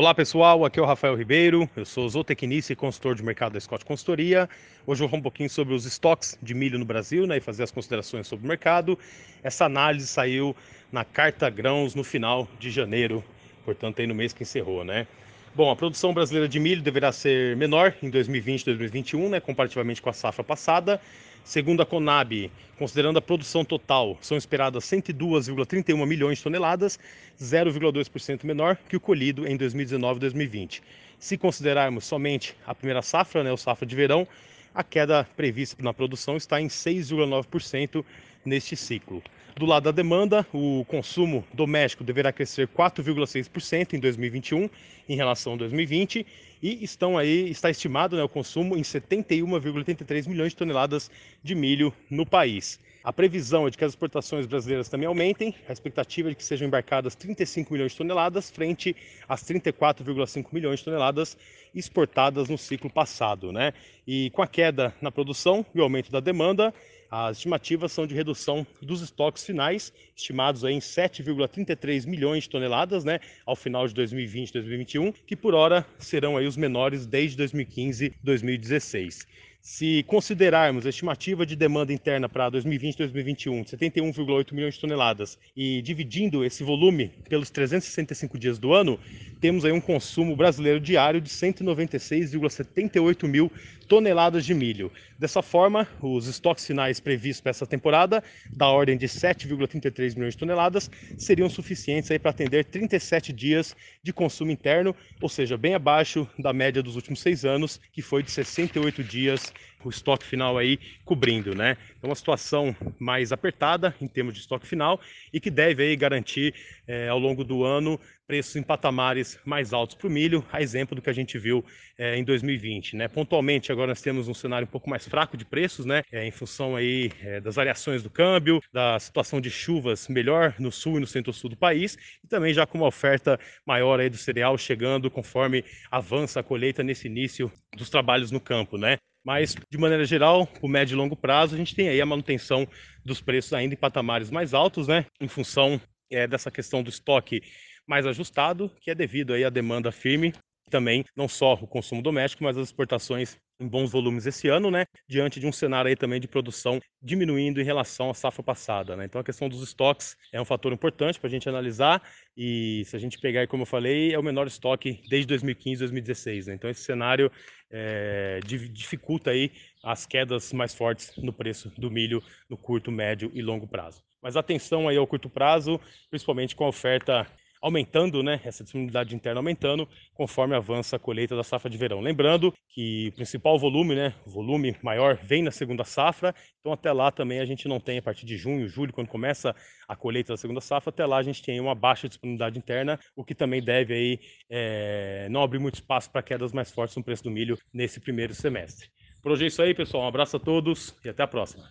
Olá pessoal, aqui é o Rafael Ribeiro, eu sou zootecnista e consultor de mercado da Scott Consultoria. Hoje eu vou falar um pouquinho sobre os estoques de milho no Brasil né, e fazer as considerações sobre o mercado. Essa análise saiu na Carta Grãos no final de janeiro, portanto aí no mês que encerrou, né? Bom, a produção brasileira de milho deverá ser menor em 2020 e 2021, né, comparativamente com a safra passada. Segundo a Conab, considerando a produção total, são esperadas 102,31 milhões de toneladas, 0,2% menor que o colhido em 2019 e 2020. Se considerarmos somente a primeira safra, né, o safra de verão, a queda prevista na produção está em 6,9% neste ciclo. Do lado da demanda, o consumo doméstico deverá crescer 4,6% em 2021 em relação a 2020 e estão aí está estimado né, o consumo em 71,83 milhões de toneladas de milho no país. A previsão é de que as exportações brasileiras também aumentem, a expectativa é de que sejam embarcadas 35 milhões de toneladas frente às 34,5 milhões de toneladas exportadas no ciclo passado, né? E com a queda na produção e o aumento da demanda, as estimativas são de redução dos estoques finais, estimados em 7,33 milhões de toneladas, né, ao final de 2020 e 2021, que por hora serão aí os menores desde 2015 e 2016. Se considerarmos a estimativa de demanda interna para 2020 e 2021 de 71,8 milhões de toneladas e dividindo esse volume pelos 365 dias do ano, temos aí um consumo brasileiro diário de 196,78 mil toneladas de milho. Dessa forma, os estoques finais previstos para essa temporada, da ordem de 7,33 milhões de toneladas, seriam suficientes para atender 37 dias de consumo interno, ou seja, bem abaixo da média dos últimos seis anos, que foi de 68 dias o estoque final aí cobrindo, né? É uma situação mais apertada em termos de estoque final e que deve aí garantir é, ao longo do ano preços em patamares mais altos para o milho, a exemplo do que a gente viu é, em 2020, né? Pontualmente agora nós temos um cenário um pouco mais fraco de preços, né? É, em função aí das variações do câmbio, da situação de chuvas melhor no sul e no centro-sul do país e também já com uma oferta maior aí do cereal chegando conforme avança a colheita nesse início dos trabalhos no campo, né? Mas, de maneira geral, o médio e longo prazo, a gente tem aí a manutenção dos preços ainda em patamares mais altos, né? Em função é, dessa questão do estoque mais ajustado, que é devido aí à demanda firme também não só o consumo doméstico, mas as exportações em bons volumes esse ano, né? Diante de um cenário aí também de produção diminuindo em relação à safra passada, né? Então a questão dos estoques é um fator importante para a gente analisar e se a gente pegar, como eu falei, é o menor estoque desde 2015, 2016, né? Então esse cenário é, dificulta aí as quedas mais fortes no preço do milho no curto, médio e longo prazo. Mas atenção aí ao curto prazo, principalmente com a oferta aumentando, né, essa disponibilidade interna aumentando conforme avança a colheita da safra de verão. Lembrando que o principal volume, né, volume maior vem na segunda safra, então até lá também a gente não tem, a partir de junho, julho, quando começa a colheita da segunda safra, até lá a gente tem uma baixa disponibilidade interna, o que também deve aí é, não abrir muito espaço para quedas mais fortes no preço do milho nesse primeiro semestre. Por hoje é isso aí, pessoal. Um abraço a todos e até a próxima.